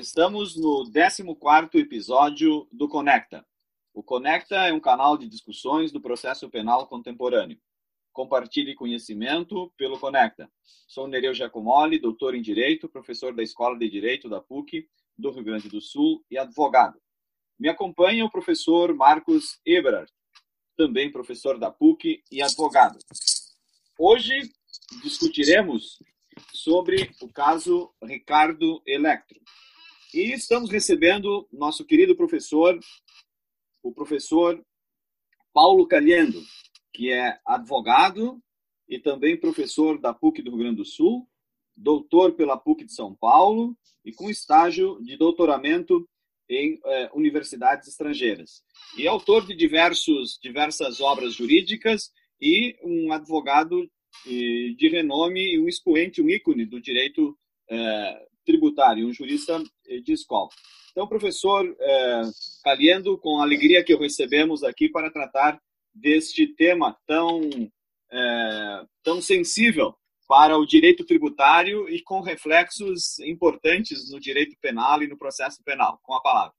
Estamos no 14º episódio do Conecta. O Conecta é um canal de discussões do processo penal contemporâneo. Compartilhe conhecimento pelo Conecta. Sou Nereu Giacomoli, doutor em Direito, professor da Escola de Direito da PUC do Rio Grande do Sul e advogado. Me acompanha o professor Marcos Eberhardt, também professor da PUC e advogado. Hoje discutiremos sobre o caso Ricardo Electro. E estamos recebendo nosso querido professor, o professor Paulo Calhendo, que é advogado e também professor da PUC do Rio Grande do Sul, doutor pela PUC de São Paulo e com estágio de doutoramento em eh, universidades estrangeiras. E autor de diversos, diversas obras jurídicas e um advogado eh, de renome e um expoente, um ícone do direito eh, tributário, um jurista eh, de escola. Então, professor eh, Caliendo, com a alegria que o recebemos aqui para tratar deste tema tão, eh, tão sensível para o direito tributário e com reflexos importantes no direito penal e no processo penal. Com a palavra.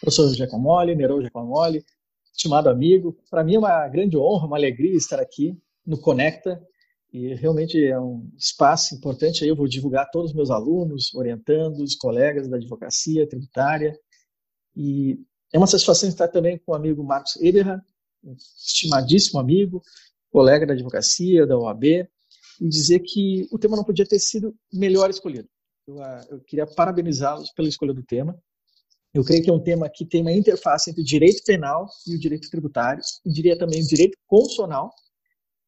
Professor Giacomoli, Nerou Giacomoli, estimado amigo, para mim é uma grande honra, uma alegria estar aqui no Conecta, e realmente é um espaço importante. Aí eu vou divulgar todos os meus alunos, orientandos, colegas da advocacia tributária. E é uma satisfação estar também com o amigo Marcos Eberhard, um estimadíssimo amigo, colega da advocacia, da OAB, e dizer que o tema não podia ter sido melhor escolhido. Eu, ah, eu queria parabenizá-los pela escolha do tema. Eu creio que é um tema que tem uma interface entre o direito penal e o direito tributário, e diria também o direito constitucional,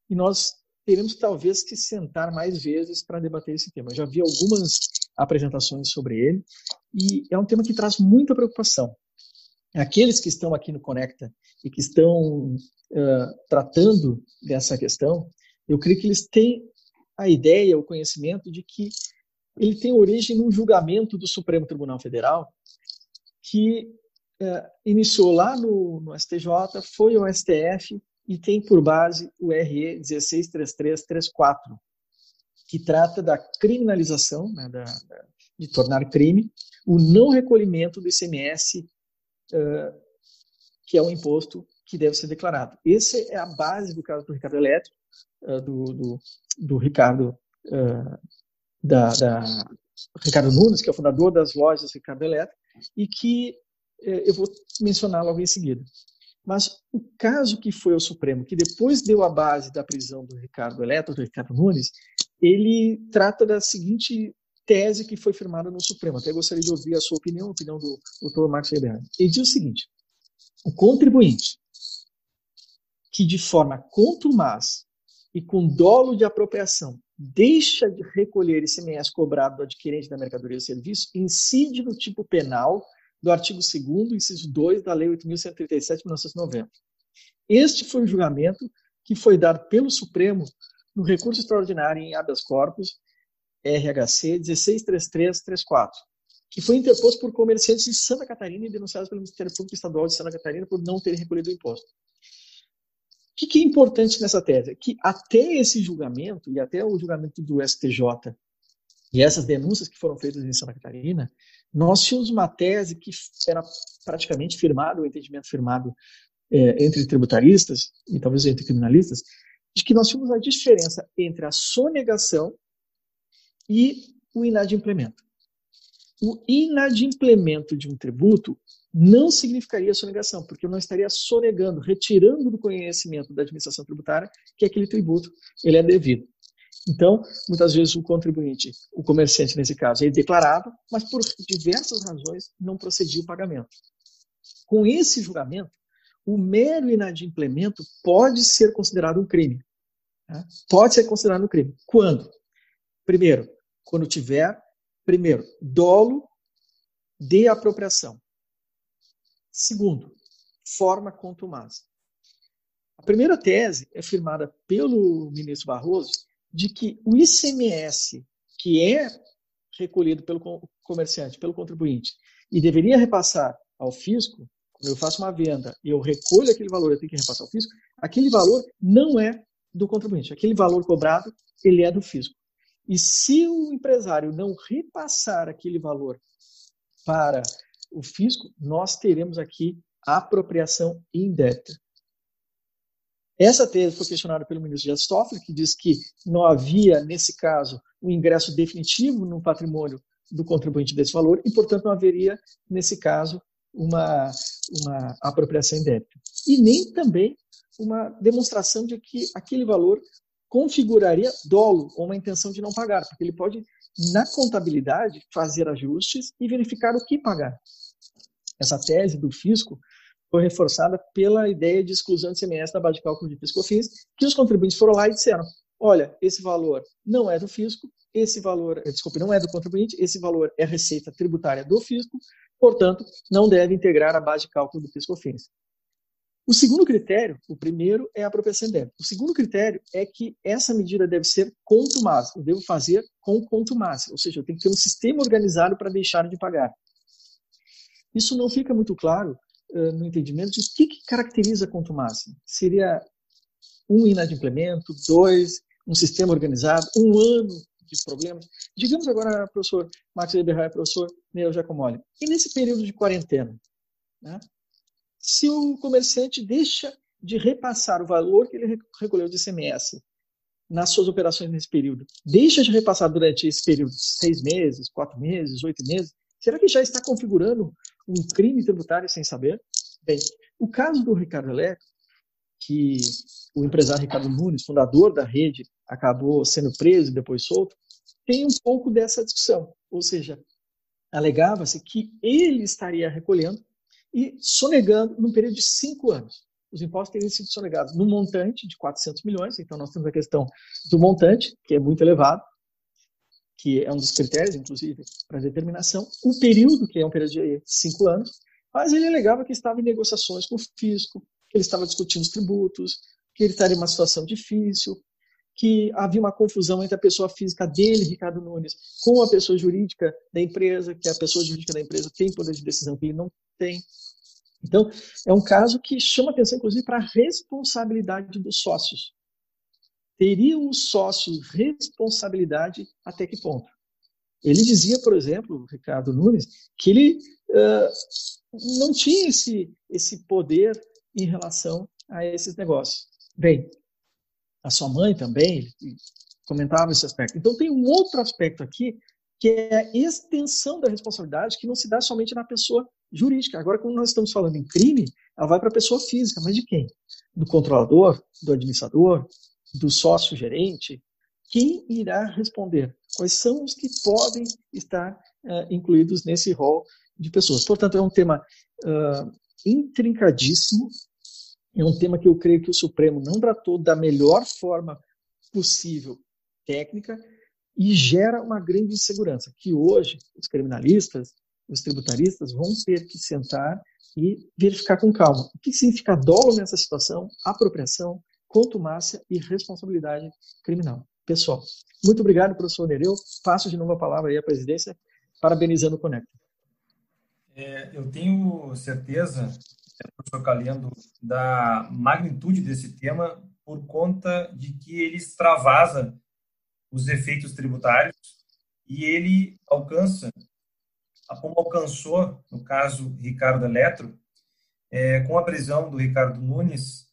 e nós teremos talvez que sentar mais vezes para debater esse tema. Eu já vi algumas apresentações sobre ele, e é um tema que traz muita preocupação. Aqueles que estão aqui no Conecta e que estão uh, tratando dessa questão, eu creio que eles têm a ideia, o conhecimento de que ele tem origem num julgamento do Supremo Tribunal Federal que uh, iniciou lá no, no, STJ, foi ao STF e tem por base o RE 163334, que trata da criminalização, né, da, da, de tornar crime, o não recolhimento do ICMS, uh, que é um imposto que deve ser declarado. Essa é a base do caso do Ricardo Elétrico, uh, do, do, do, Ricardo uh, da, da, Ricardo Nunes, que é o fundador das lojas Ricardo Elétrico, e que eu vou mencionar logo em seguida. Mas o caso que foi ao Supremo, que depois deu a base da prisão do Ricardo Eletro, do Ricardo Nunes, ele trata da seguinte tese que foi firmada no Supremo. Até gostaria de ouvir a sua opinião, a opinião do Dr. Marcos Weber. Ele diz o seguinte: o contribuinte que de forma contumaz e com dolo de apropriação deixa de recolher ICMS cobrado do adquirente da mercadoria ou serviço incide no tipo penal do artigo 2 inciso 2 da Lei 8.137 de 1990. Este foi o julgamento que foi dado pelo Supremo no recurso extraordinário em habeas corpus RHC 163334, que foi interposto por comerciantes de Santa Catarina e denunciados pelo Ministério Público Estadual de Santa Catarina por não terem recolhido o imposto. O que, que é importante nessa tese? Que até esse julgamento, e até o julgamento do STJ, e essas denúncias que foram feitas em Santa Catarina, nós tínhamos uma tese que era praticamente firmada, o um entendimento firmado é, entre tributaristas e talvez entre criminalistas, de que nós tínhamos a diferença entre a sonegação e o inadimplemento. O inadimplemento de um tributo não significaria sonegação, porque eu não estaria sonegando, retirando do conhecimento da administração tributária que aquele tributo ele é devido. Então, muitas vezes o contribuinte, o comerciante nesse caso, ele declarava, mas por diversas razões não procedia o pagamento. Com esse julgamento, o mero inadimplemento pode ser considerado um crime. Né? Pode ser considerado um crime. Quando? Primeiro, quando tiver, primeiro, dolo de apropriação. Segundo, forma contumaz. A primeira tese é firmada pelo ministro Barroso de que o ICMS, que é recolhido pelo comerciante, pelo contribuinte, e deveria repassar ao fisco, quando eu faço uma venda e eu recolho aquele valor, eu tenho que repassar ao fisco, aquele valor não é do contribuinte. Aquele valor cobrado, ele é do fisco. E se o empresário não repassar aquele valor para o fisco, nós teremos aqui apropriação indébita. Essa tese foi questionada pelo ministro Dias Toffoli, que diz que não havia, nesse caso, um ingresso definitivo no patrimônio do contribuinte desse valor e, portanto, não haveria, nesse caso, uma, uma apropriação indébita. E nem também uma demonstração de que aquele valor configuraria dolo ou uma intenção de não pagar, porque ele pode, na contabilidade, fazer ajustes e verificar o que pagar. Essa tese do fisco foi reforçada pela ideia de exclusão de CMS da base de cálculo de fisco-fins, que os contribuintes foram lá e disseram: olha, esse valor não é do fisco, esse valor, eh, desculpe, não é do contribuinte, esse valor é receita tributária do fisco, portanto, não deve integrar a base de cálculo do fisco-fins. O segundo critério, o primeiro é a apropriação indébita. O segundo critério é que essa medida deve ser contumaz. Eu devo fazer com contumaz, ou seja, eu tenho que ter um sistema organizado para deixar de pagar. Isso não fica muito claro no entendimento de o que, que caracteriza a contumácia. Seria um inadimplemento, dois, um sistema organizado, um ano de problemas. Digamos agora, professor Max Eberhard professor Neo Giacomoli, e nesse período de quarentena, né, se o comerciante deixa de repassar o valor que ele recolheu de ICMS nas suas operações nesse período, deixa de repassar durante esse período, seis meses, quatro meses, oito meses, será que já está configurando um crime tributário sem saber? Bem, o caso do Ricardo Eletro, que o empresário Ricardo Nunes, fundador da rede, acabou sendo preso e depois solto, tem um pouco dessa discussão. Ou seja, alegava-se que ele estaria recolhendo e sonegando num período de cinco anos. Os impostos teriam sido sonegados no montante de 400 milhões, então nós temos a questão do montante, que é muito elevado, que é um dos critérios, inclusive, para determinação, o período, que é um período de cinco anos, mas ele alegava que estava em negociações com o fisco, que ele estava discutindo os tributos, que ele estaria em uma situação difícil, que havia uma confusão entre a pessoa física dele, Ricardo Nunes, com a pessoa jurídica da empresa, que a pessoa jurídica da empresa tem poder de decisão que ele não tem. Então, é um caso que chama atenção, inclusive, para a responsabilidade dos sócios. Teriam os sócios responsabilidade até que ponto? Ele dizia, por exemplo, Ricardo Nunes, que ele uh, não tinha esse, esse poder em relação a esses negócios. Bem, a sua mãe também comentava esse aspecto. Então, tem um outro aspecto aqui, que é a extensão da responsabilidade, que não se dá somente na pessoa jurídica. Agora, quando nós estamos falando em crime, ela vai para a pessoa física, mas de quem? Do controlador, do administrador, do sócio gerente? Quem irá responder? Quais são os que podem estar uh, incluídos nesse rol de pessoas? Portanto, é um tema uh, intrincadíssimo, é um tema que eu creio que o Supremo não tratou da melhor forma possível técnica e gera uma grande insegurança, que hoje os criminalistas, os tributaristas vão ter que sentar e verificar com calma o que significa dolo nessa situação, apropriação, contumácia e responsabilidade criminal. Pessoal, muito obrigado, professor Nereu. Passo de novo a palavra aí à presidência, parabenizando o Conecta. É, eu tenho certeza, professor Calendo, da magnitude desse tema por conta de que ele extravasa os efeitos tributários e ele alcança como alcançou, no caso Ricardo Eletro, é, com a prisão do Ricardo Nunes,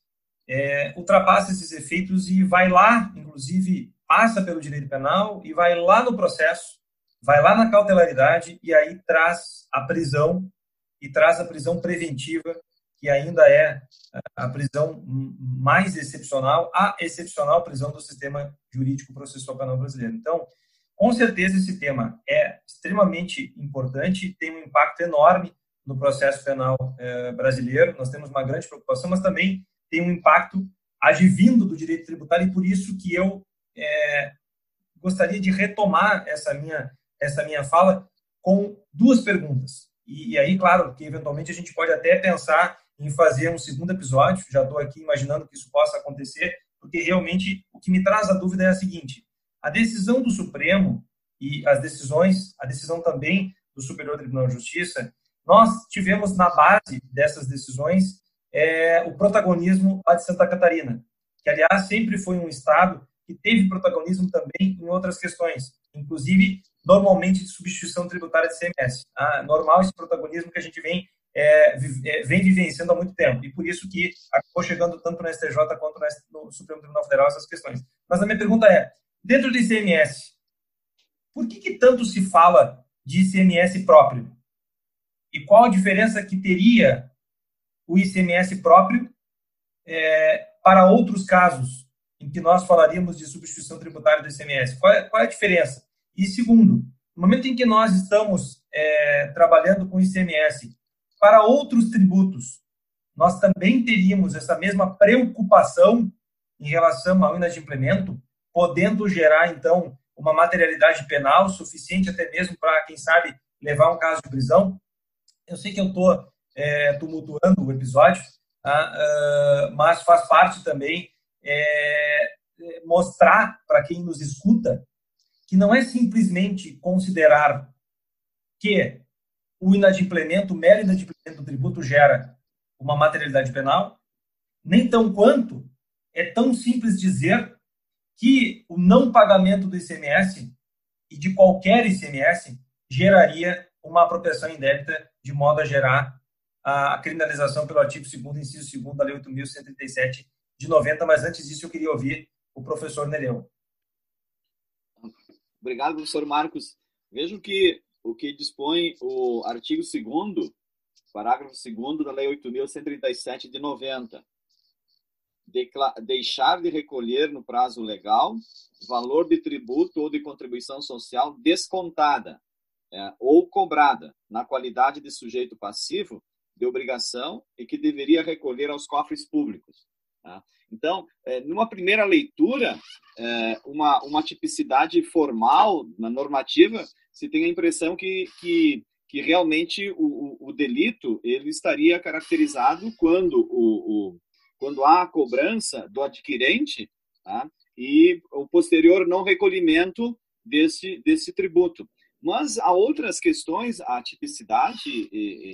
é, ultrapassa esses efeitos e vai lá, inclusive, passa pelo direito penal e vai lá no processo, vai lá na cautelaridade e aí traz a prisão e traz a prisão preventiva, que ainda é a prisão mais excepcional, a excepcional prisão do sistema jurídico processual penal brasileiro. Então, com certeza, esse tema é extremamente importante e tem um impacto enorme no processo penal eh, brasileiro. Nós temos uma grande preocupação, mas também tem um impacto advindo do direito tributário e por isso que eu eh, gostaria de retomar essa minha essa minha fala com duas perguntas. E, e, aí, claro, que eventualmente a gente pode até pensar em fazer um segundo episódio. Já estou aqui imaginando que isso possa acontecer, porque realmente o que me traz a dúvida é a seguinte: a decisão do Supremo e as decisões, a decisão também do Superior Tribunal de Justiça, nós tivemos na base dessas decisões é, o protagonismo lá de Santa Catarina, que aliás sempre foi um estado que teve protagonismo também em outras questões, inclusive normalmente de substituição tributária de CMS. Ah, normal esse protagonismo que a gente vem é, é, vem vivenciando há muito tempo. E por isso que acabou chegando tanto no STJ quanto no Supremo Tribunal Federal essas questões. Mas a minha pergunta é, dentro do ICMS, por que, que tanto se fala de ICMS próprio? E qual a diferença que teria o ICMS próprio é, para outros casos em que nós falaríamos de substituição tributária do ICMS? Qual é, qual é a diferença? E segundo, no momento em que nós estamos é, trabalhando com ICMS para outros tributos, nós também teríamos essa mesma preocupação em relação ao inadimplemento, podendo gerar, então, uma materialidade penal suficiente até mesmo para, quem sabe, levar um caso de prisão. Eu sei que eu estou é, tumultuando o episódio, tá? uh, mas faz parte também é, mostrar para quem nos escuta que não é simplesmente considerar que o inadimplemento, o mero inadimplemento do tributo gera uma materialidade penal, nem tão quanto é tão simples dizer que o não pagamento do ICMS e de qualquer ICMS geraria uma apropriação indébita de modo a gerar a criminalização pelo artigo 2 inciso 2 da Lei 8.137 de 90, mas antes disso eu queria ouvir o professor Nereu. Obrigado, professor Marcos. Vejo que o que dispõe o artigo 2 parágrafo 2 da Lei 8.137 de 90. deixar de recolher no prazo legal valor de tributo ou de contribuição social descontada é, ou cobrada na qualidade de sujeito passivo de obrigação e que deveria recolher aos cofres públicos. Tá? Então, é, numa primeira leitura, é, uma, uma tipicidade formal na normativa se tem a impressão que, que, que realmente o, o, o delito ele estaria caracterizado quando, o, o, quando há a cobrança do adquirente tá? e o posterior não recolhimento desse, desse tributo. Mas há outras questões, a tipicidade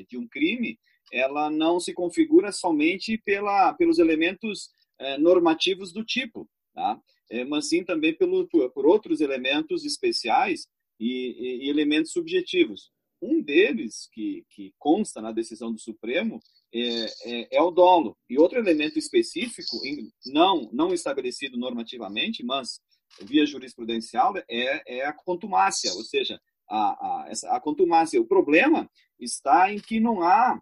de um crime, ela não se configura somente pela, pelos elementos é, normativos do tipo, tá? É, mas sim também pelo, por, outros elementos especiais e, e, elementos subjetivos. Um deles, que, que consta na decisão do Supremo, é, é, é, o dolo. E outro elemento específico, não, não estabelecido normativamente, mas via jurisprudencial, é, é a contumácia, ou seja, a, a, essa, a contumácia. O problema está em que não há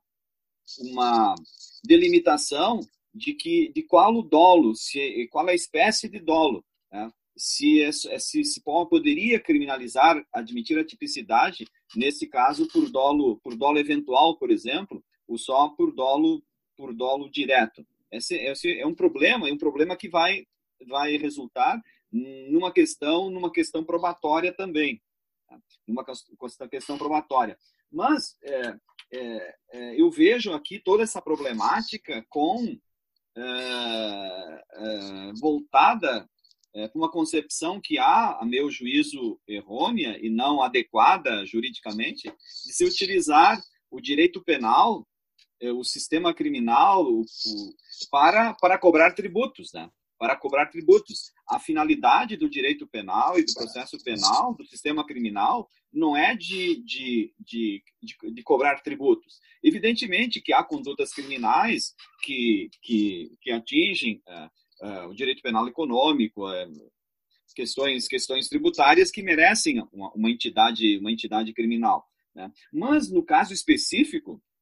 uma delimitação de que de qual o dolo, se, qual a espécie de dolo. Né? se, é, se, se poderia criminalizar, admitir a tipicidade, nesse caso, por dolo, por dolo eventual, por exemplo, ou só por dolo, por dolo direto. Esse, esse é um problema, é um problema que vai, vai resultar numa questão, numa questão probatória também, tá? numa questão probatória. Mas é, é, é, eu vejo aqui toda essa problemática com é, é, voltada é, uma concepção que há, a meu juízo, errônea e não adequada juridicamente, de se utilizar o direito penal, o sistema criminal, o, o, para, para cobrar tributos, né? Para cobrar tributos. A finalidade do direito penal e do processo penal, do sistema criminal, não é de, de, de, de, de cobrar tributos. Evidentemente que há condutas criminais que, que, que atingem é, uh, o direito penal econômico, uh, questões, questões tributárias que merecem uma, uma entidade, uma entidade criminal. Né? Mas, no caso específico, é,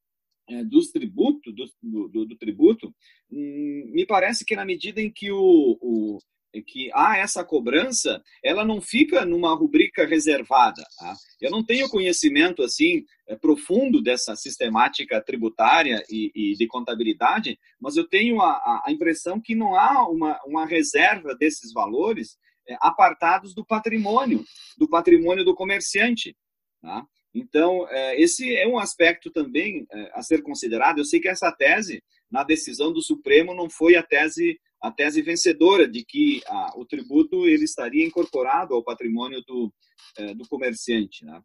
dos tributos, do, do, do tributo, hum, me parece que na medida em que o, o, que há essa cobrança, ela não fica numa rubrica reservada. Tá? Eu não tenho conhecimento assim é, profundo dessa sistemática tributária e, e, de contabilidade, mas eu tenho a, a impressão que não há uma, uma reserva desses valores é, apartados do patrimônio, do patrimônio do comerciante. Tá? Então, é, esse é um aspecto também é, a ser considerado. Eu sei que essa tese, na decisão do Supremo, não foi a tese a tese vencedora de que o tributo ele estaria incorporado ao patrimônio do, eh, do comerciante. Né?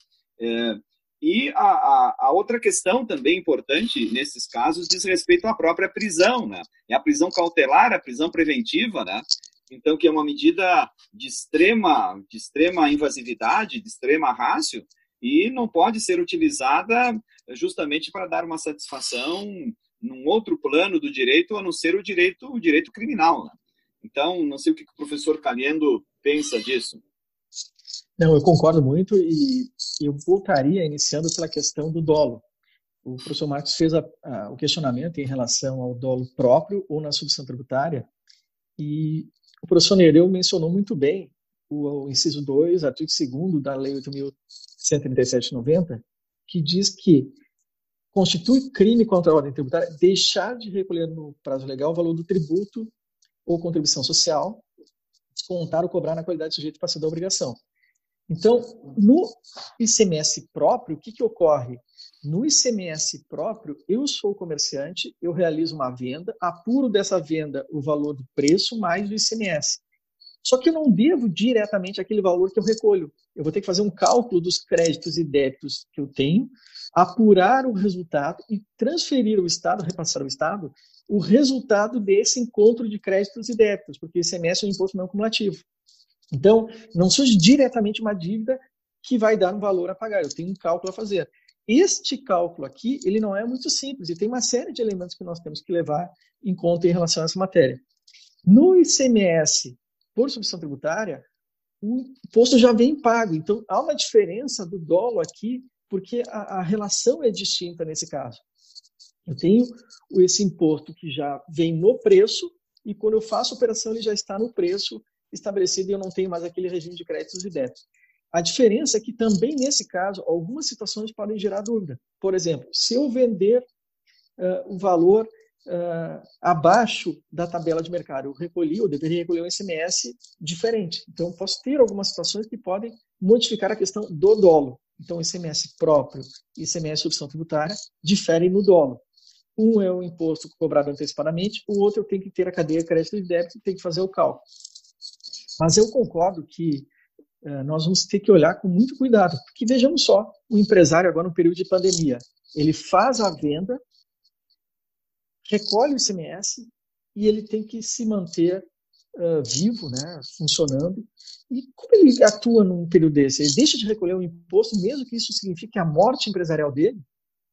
E a, a, a, outra questão também importante nesses casos diz respeito à própria prisão, né? É a prisão cautelar, a prisão preventiva, né? então que é uma medida de extrema, de extrema invasividade, de extrema rácio, e não pode ser utilizada justamente para dar uma satisfação num outro plano do direito, a não ser o direito, o direito criminal. Né? Então, não sei o que o professor Calhendo pensa disso. Não, eu concordo muito e eu voltaria iniciando pela questão do dolo. O professor Marcos fez a, a, o questionamento em relação ao dolo próprio ou na substituição tributária e o professor Nereu mencionou muito bem o, inciso 2, artigo 2 da Lei 8.137/90, que diz que constitui crime contra a ordem tributária deixar de recolher no prazo legal o valor do tributo ou contribuição social, descontar ou cobrar na qualidade de sujeito passivo da obrigação. Então, no ICMS próprio, o que, que ocorre? No ICMS próprio, eu sou comerciante, eu realizo uma venda, apuro dessa venda o valor do preço mais o ICMS. Só que eu não devo diretamente aquele valor que eu recolho. Eu vou ter que fazer um cálculo dos créditos e débitos que eu tenho, apurar o resultado e transferir ao Estado, repassar ao Estado, o resultado desse encontro de créditos e débitos, porque o ICMS é um imposto não cumulativo. Então, não surge diretamente uma dívida que vai dar um valor a pagar, eu tenho um cálculo a fazer. Este cálculo aqui, ele não é muito simples, e tem uma série de elementos que nós temos que levar em conta em relação a essa matéria. No ICMS, por substituição tributária, o imposto já vem pago. Então, há uma diferença do dolo aqui, porque a, a relação é distinta nesse caso. Eu tenho esse imposto que já vem no preço, e quando eu faço a operação, ele já está no preço estabelecido e eu não tenho mais aquele regime de créditos e débitos. A diferença é que também nesse caso, algumas situações podem gerar dúvida. Por exemplo, se eu vender uh, o valor uh, abaixo da tabela de mercado, eu recolhi, eu deveria recolher um SMS diferente. Então, posso ter algumas situações que podem modificar a questão do dolo. Então, ICMS próprio e ICMS substituição tributária diferem no dolo. Um é o imposto cobrado antecipadamente, o outro tenho que ter a cadeia crédito e débito e tenho que fazer o cálculo. Mas eu concordo que uh, nós vamos ter que olhar com muito cuidado, porque vejamos só, o empresário agora no período de pandemia, ele faz a venda, recolhe o ICMS e ele tem que se manter uh, vivo, né, funcionando. E como ele atua num período desse? Ele deixa de recolher o imposto, mesmo que isso signifique a morte empresarial dele?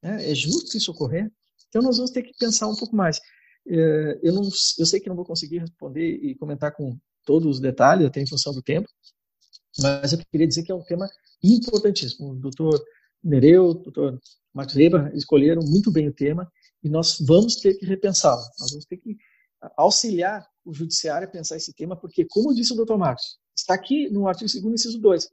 Né? É justo isso ocorrer? Então nós vamos ter que pensar um pouco mais. Uh, eu, não, eu sei que não vou conseguir responder e comentar com todos os detalhes, até em função do tempo, mas eu queria dizer que é um tema importantíssimo. O doutor Nereu, o doutor Marcos Weber escolheram muito bem o tema e nós vamos ter que repensá-lo. Nós vamos ter que auxiliar o judiciário a pensar esse tema, porque, como disse o doutor Marcos, está aqui no artigo 2 inciso 2,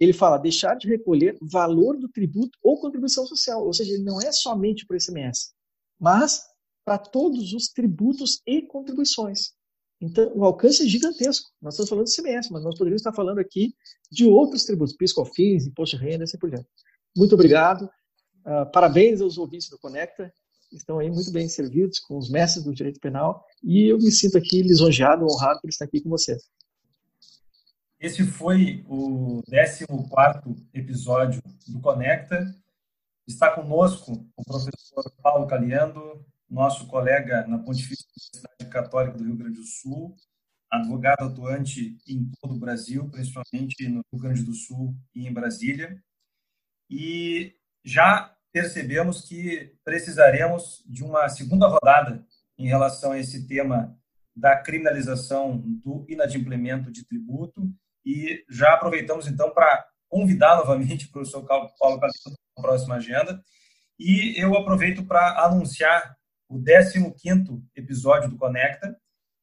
ele fala deixar de recolher valor do tributo ou contribuição social, ou seja, ele não é somente para o ICMS, mas para todos os tributos e contribuições. Então, o alcance é gigantesco. Nós estamos falando de ICMS, mas nós poderíamos estar falando aqui de outros tributos, PIS, COFINS, imposto de renda, assim por diante. Muito obrigado. Uh, parabéns aos ouvintes do Conecta. Estão aí muito bem servidos com os mestres do direito penal e eu me sinto aqui lisonjeado, honrado por estar aqui com vocês. Esse foi o 14 episódio do Conecta. Está conosco o professor Paulo Caliando, nosso colega na Pontifícia Universidade Católica do Rio Grande do Sul, advogado atuante em todo o Brasil, principalmente no Rio Grande do Sul e em Brasília. E já percebemos que precisaremos de uma segunda rodada em relação a esse tema da criminalização do inadimplemento de tributo. E já aproveitamos então para convidar novamente o professor Paulo Calixto na próxima agenda. E eu aproveito para anunciar o 15º episódio do Conecta,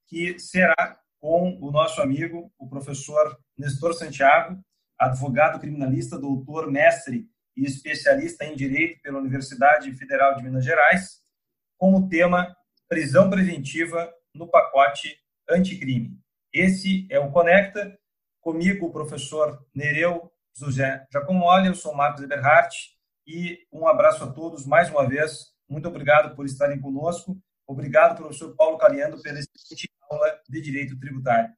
que será com o nosso amigo, o professor Nestor Santiago, advogado criminalista, doutor, mestre e especialista em Direito pela Universidade Federal de Minas Gerais, com o tema Prisão Preventiva no pacote anticrime. Esse é o Conecta, comigo o professor Nereu José Giacomoli, eu sou Marcos Eberhardt, e um abraço a todos mais uma vez muito obrigado por estarem conosco. Obrigado, professor Paulo Caliando, pela excelente aula de Direito Tributário.